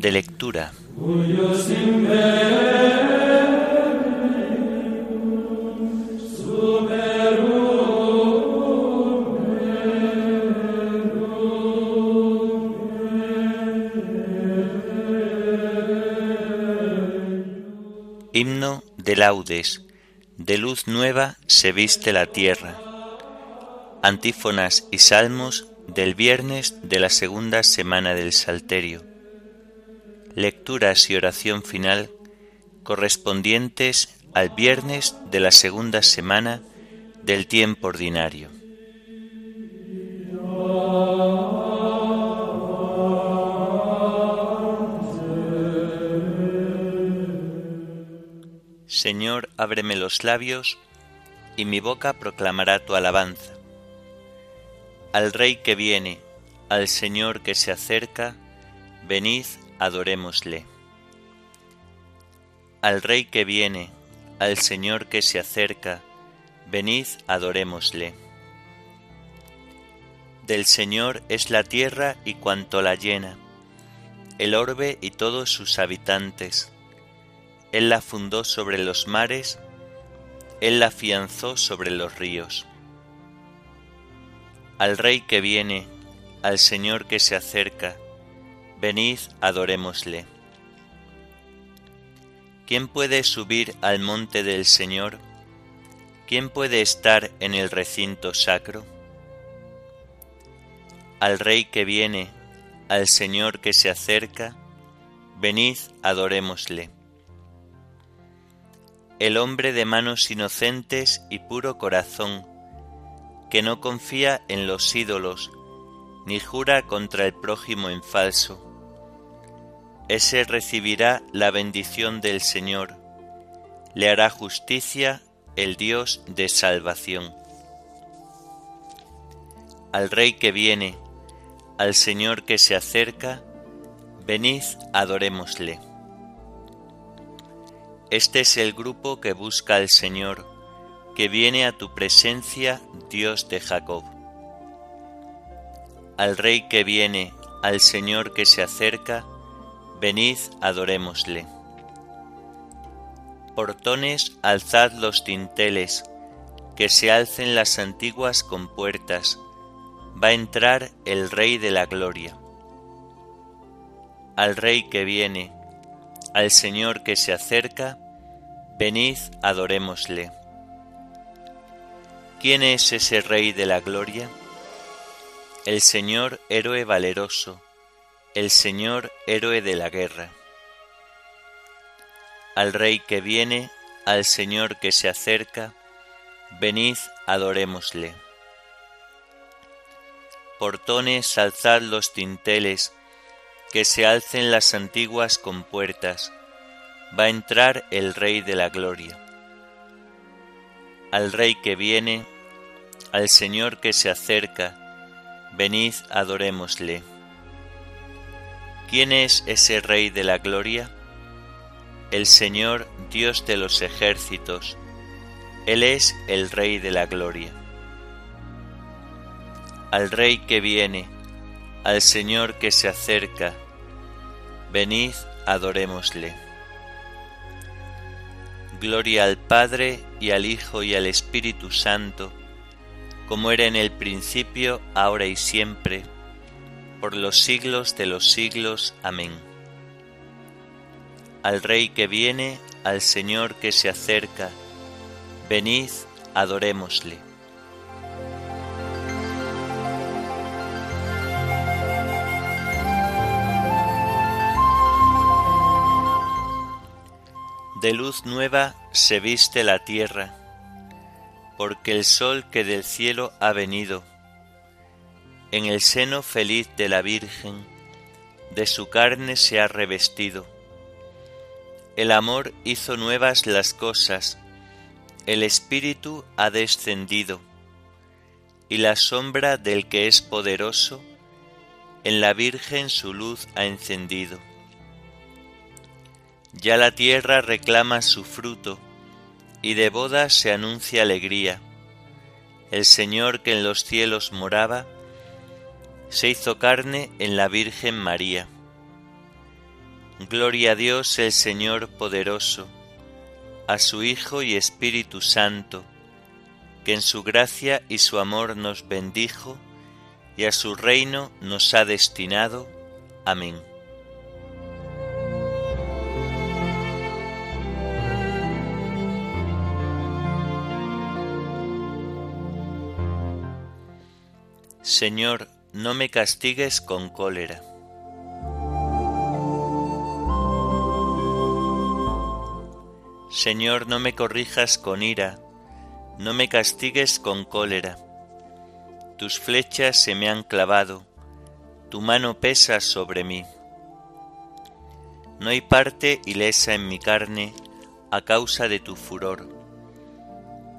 De lectura. Himno de laudes, de luz nueva se viste la tierra. Antífonas y salmos del viernes de la segunda semana del Salterio. Lecturas y oración final correspondientes al viernes de la segunda semana del tiempo ordinario. Señor, ábreme los labios, y mi boca proclamará tu alabanza. Al Rey que viene, al Señor que se acerca, venid, adorémosle. Al Rey que viene, al Señor que se acerca, venid, adorémosle. Del Señor es la tierra y cuanto la llena, el orbe y todos sus habitantes él la fundó sobre los mares, Él la afianzó sobre los ríos. Al Rey que viene, al Señor que se acerca, venid, adorémosle. ¿Quién puede subir al monte del Señor? ¿Quién puede estar en el recinto sacro? Al Rey que viene, al Señor que se acerca, venid, adorémosle el hombre de manos inocentes y puro corazón, que no confía en los ídolos, ni jura contra el prójimo en falso. Ese recibirá la bendición del Señor, le hará justicia el Dios de salvación. Al Rey que viene, al Señor que se acerca, venid adorémosle. Este es el grupo que busca al Señor, que viene a tu presencia, Dios de Jacob. Al Rey que viene, al Señor que se acerca, venid, adorémosle. Portones, alzad los tinteles, que se alcen las antiguas compuertas, va a entrar el Rey de la Gloria. Al Rey que viene, al Señor que se acerca, venid, adorémosle. ¿Quién es ese Rey de la Gloria? El Señor héroe valeroso, el Señor héroe de la guerra. Al Rey que viene, al Señor que se acerca, venid, adorémosle. Portones, alzad los tinteles, que se alcen las antiguas compuertas, va a entrar el Rey de la Gloria. Al Rey que viene, al Señor que se acerca, venid adorémosle. ¿Quién es ese Rey de la Gloria? El Señor Dios de los ejércitos, Él es el Rey de la Gloria. Al Rey que viene, al Señor que se acerca, venid, adorémosle. Gloria al Padre y al Hijo y al Espíritu Santo, como era en el principio, ahora y siempre, por los siglos de los siglos. Amén. Al Rey que viene, al Señor que se acerca, venid, adorémosle. De luz nueva se viste la tierra, porque el sol que del cielo ha venido, en el seno feliz de la Virgen, de su carne se ha revestido. El amor hizo nuevas las cosas, el Espíritu ha descendido, y la sombra del que es poderoso, en la Virgen su luz ha encendido ya la tierra reclama su fruto, y de bodas se anuncia alegría. El Señor que en los cielos moraba, se hizo carne en la Virgen María. Gloria a Dios el Señor poderoso, a su Hijo y Espíritu Santo, que en su gracia y su amor nos bendijo y a su reino nos ha destinado. Amén. Señor, no me castigues con cólera Señor, no me corrijas con ira, no me castigues con cólera. Tus flechas se me han clavado, tu mano pesa sobre mí. No hay parte ilesa en mi carne a causa de tu furor.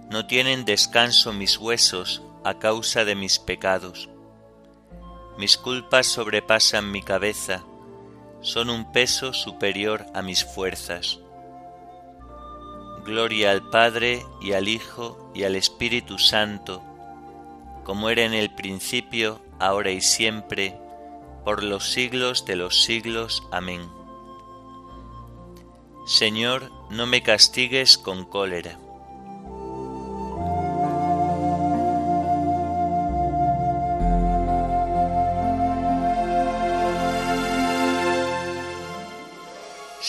No tienen descanso mis huesos a causa de mis pecados. Mis culpas sobrepasan mi cabeza, son un peso superior a mis fuerzas. Gloria al Padre y al Hijo y al Espíritu Santo, como era en el principio, ahora y siempre, por los siglos de los siglos. Amén. Señor, no me castigues con cólera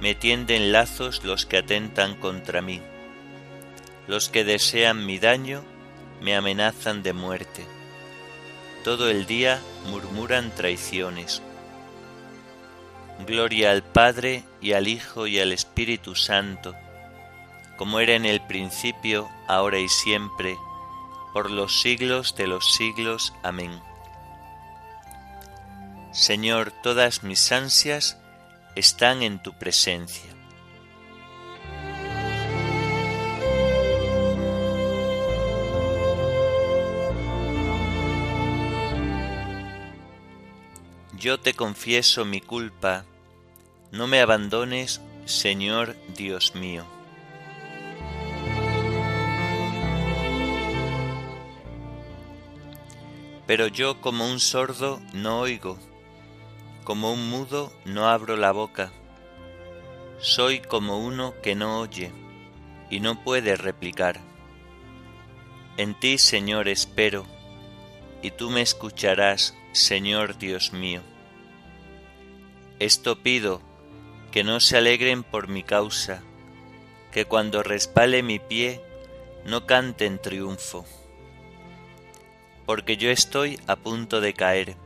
me tienden lazos los que atentan contra mí. Los que desean mi daño me amenazan de muerte. Todo el día murmuran traiciones. Gloria al Padre y al Hijo y al Espíritu Santo, como era en el principio, ahora y siempre, por los siglos de los siglos. Amén. Señor, todas mis ansias están en tu presencia. Yo te confieso mi culpa, no me abandones, Señor Dios mío. Pero yo como un sordo no oigo como un mudo no abro la boca. Soy como uno que no oye y no puede replicar. En ti, Señor, espero, y tú me escucharás, Señor Dios mío. Esto pido, que no se alegren por mi causa, que cuando respale mi pie no cante en triunfo, porque yo estoy a punto de caer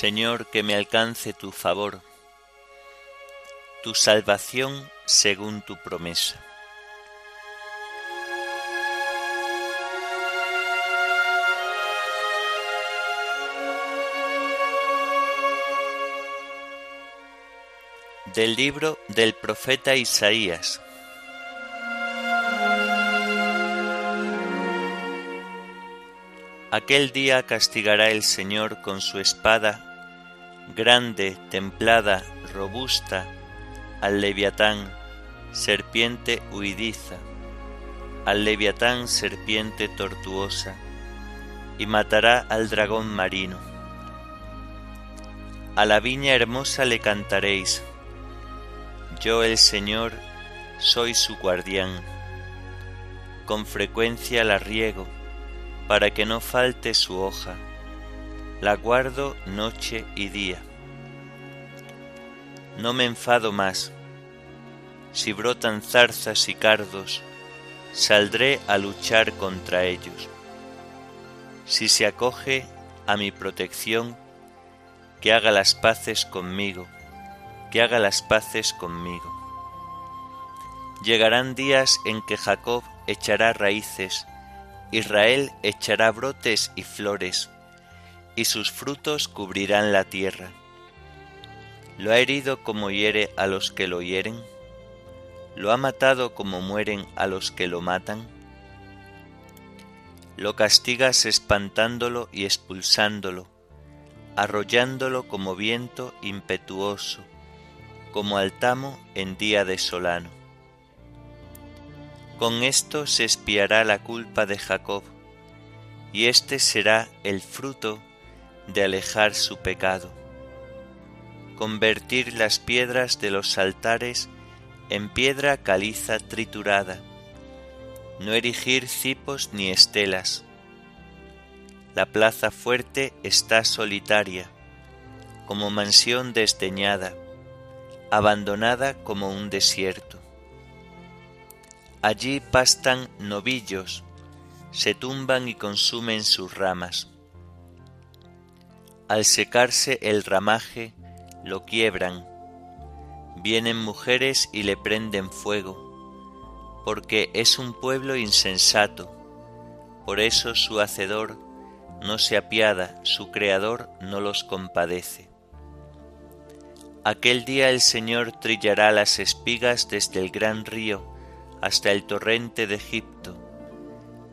Señor, que me alcance tu favor, tu salvación según tu promesa. Del libro del profeta Isaías. Aquel día castigará el Señor con su espada, grande, templada, robusta, al leviatán, serpiente huidiza, al leviatán, serpiente tortuosa, y matará al dragón marino. A la viña hermosa le cantaréis, yo el Señor soy su guardián, con frecuencia la riego, para que no falte su hoja. La guardo noche y día. No me enfado más. Si brotan zarzas y cardos, saldré a luchar contra ellos. Si se acoge a mi protección, que haga las paces conmigo, que haga las paces conmigo. Llegarán días en que Jacob echará raíces Israel echará brotes y flores, y sus frutos cubrirán la tierra. ¿Lo ha herido como hiere a los que lo hieren? ¿Lo ha matado como mueren a los que lo matan? Lo castigas espantándolo y expulsándolo, arrollándolo como viento impetuoso, como altamo en día de solano con esto se espiará la culpa de Jacob, y este será el fruto de alejar su pecado. Convertir las piedras de los altares en piedra caliza triturada, no erigir cipos ni estelas. La plaza fuerte está solitaria, como mansión desdeñada, abandonada como un desierto. Allí pastan novillos, se tumban y consumen sus ramas. Al secarse el ramaje, lo quiebran. Vienen mujeres y le prenden fuego, porque es un pueblo insensato. Por eso su Hacedor no se apiada, su Creador no los compadece. Aquel día el Señor trillará las espigas desde el gran río, hasta el torrente de Egipto,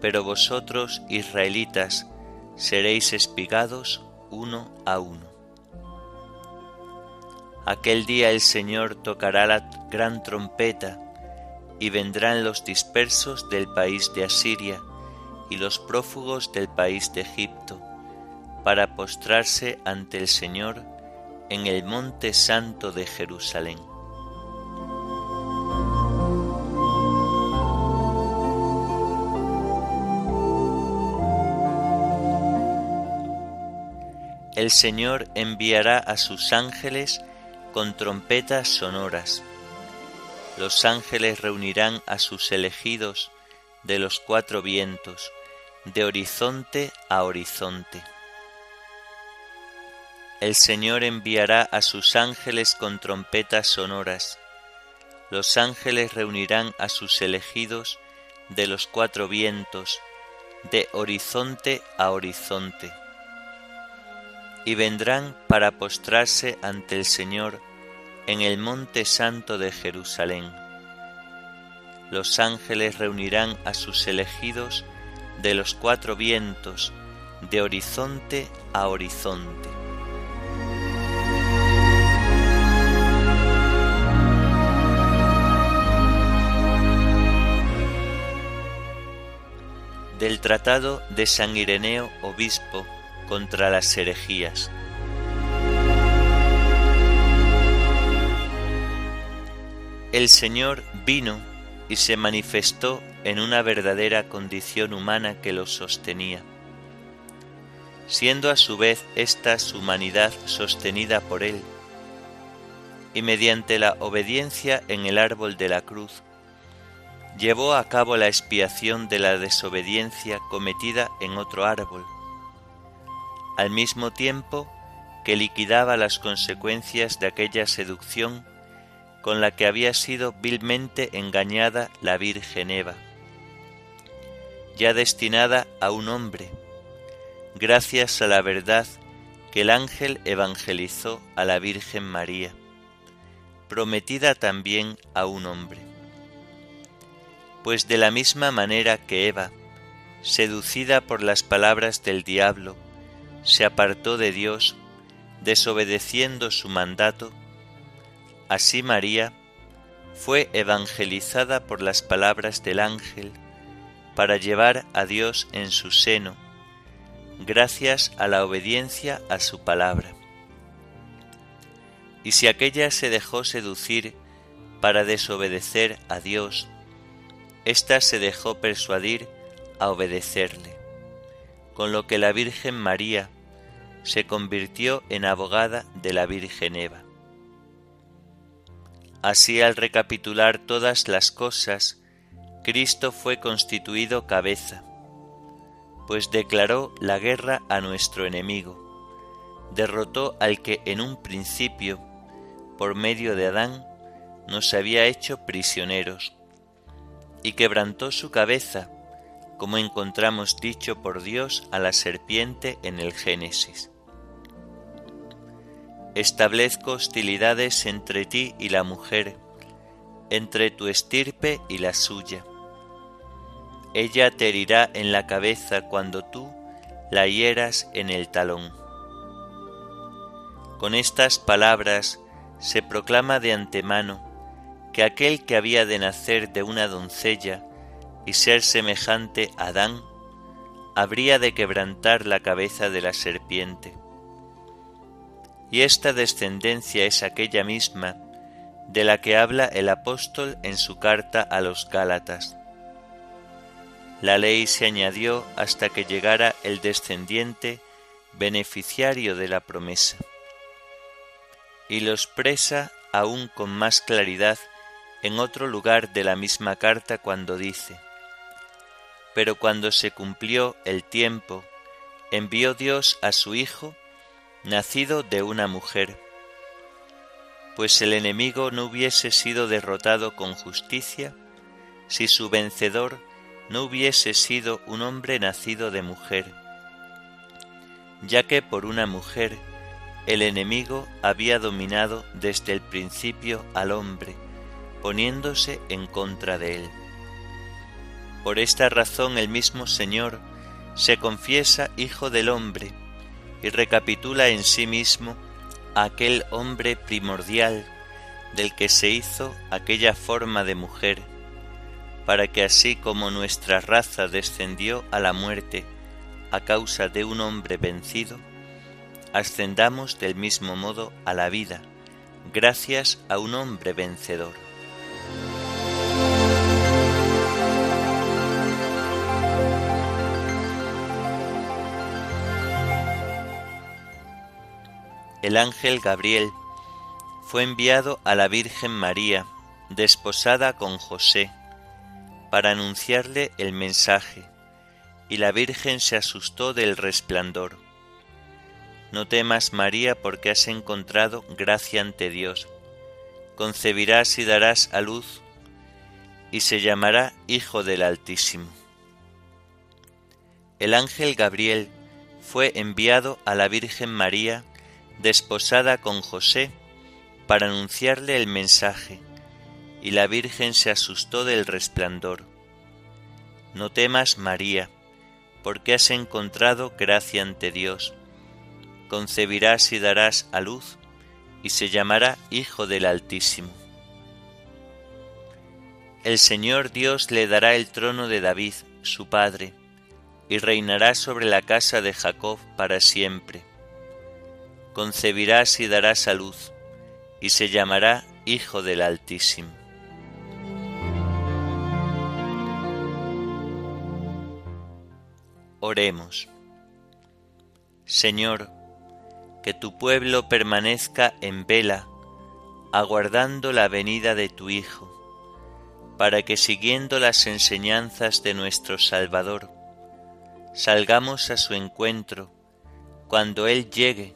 pero vosotros, israelitas, seréis espigados uno a uno. Aquel día el Señor tocará la gran trompeta, y vendrán los dispersos del país de Asiria y los prófugos del país de Egipto, para postrarse ante el Señor en el monte santo de Jerusalén. el Señor enviará a sus ángeles con trompetas sonoras. Los ángeles reunirán a sus elegidos de los cuatro vientos, de horizonte a horizonte. El Señor enviará a sus ángeles con trompetas sonoras. Los ángeles reunirán a sus elegidos de los cuatro vientos, de horizonte a horizonte y vendrán para postrarse ante el Señor en el monte santo de Jerusalén. Los ángeles reunirán a sus elegidos de los cuatro vientos, de horizonte a horizonte. Del Tratado de San Ireneo, Obispo, contra las herejías. El Señor vino y se manifestó en una verdadera condición humana que lo sostenía, siendo a su vez esta su humanidad sostenida por Él, y mediante la obediencia en el árbol de la cruz, llevó a cabo la expiación de la desobediencia cometida en otro árbol, al mismo tiempo que liquidaba las consecuencias de aquella seducción con la que había sido vilmente engañada la Virgen Eva, ya destinada a un hombre, gracias a la verdad que el ángel evangelizó a la Virgen María, prometida también a un hombre. Pues de la misma manera que Eva, seducida por las palabras del diablo, se apartó de Dios, desobedeciendo su mandato, así María fue evangelizada por las palabras del ángel para llevar a Dios en su seno, gracias a la obediencia a su palabra. Y si aquella se dejó seducir para desobedecer a Dios, ésta se dejó persuadir a obedecerle, con lo que la Virgen María se convirtió en abogada de la Virgen Eva. Así al recapitular todas las cosas, Cristo fue constituido cabeza, pues declaró la guerra a nuestro enemigo, derrotó al que en un principio, por medio de Adán, nos había hecho prisioneros, y quebrantó su cabeza, como encontramos dicho por Dios a la serpiente en el Génesis establezco hostilidades entre ti y la mujer, entre tu estirpe y la suya. Ella te herirá en la cabeza cuando tú la hieras en el talón. Con estas palabras se proclama de antemano que aquel que había de nacer de una doncella y ser semejante a Adán, habría de quebrantar la cabeza de la serpiente y esta descendencia es aquella misma de la que habla el apóstol en su carta a los Gálatas. La ley se añadió hasta que llegara el descendiente beneficiario de la promesa, y lo expresa aún con más claridad en otro lugar de la misma carta cuando dice, Pero cuando se cumplió el tiempo, envió Dios a su Hijo, nacido de una mujer, pues el enemigo no hubiese sido derrotado con justicia si su vencedor no hubiese sido un hombre nacido de mujer, ya que por una mujer el enemigo había dominado desde el principio al hombre, poniéndose en contra de él. Por esta razón el mismo Señor se confiesa Hijo del hombre, y recapitula en sí mismo aquel hombre primordial del que se hizo aquella forma de mujer, para que así como nuestra raza descendió a la muerte a causa de un hombre vencido, ascendamos del mismo modo a la vida, gracias a un hombre vencedor. El ángel Gabriel fue enviado a la Virgen María, desposada con José, para anunciarle el mensaje, y la Virgen se asustó del resplandor. No temas, María, porque has encontrado gracia ante Dios. Concebirás y darás a luz, y se llamará Hijo del Altísimo. El ángel Gabriel fue enviado a la Virgen María desposada con José para anunciarle el mensaje, y la Virgen se asustó del resplandor. No temas, María, porque has encontrado gracia ante Dios. Concebirás y darás a luz, y se llamará Hijo del Altísimo. El Señor Dios le dará el trono de David, su padre, y reinará sobre la casa de Jacob para siempre concebirás y darás a luz, y se llamará Hijo del Altísimo. Oremos. Señor, que tu pueblo permanezca en vela, aguardando la venida de tu Hijo, para que siguiendo las enseñanzas de nuestro Salvador, salgamos a su encuentro cuando Él llegue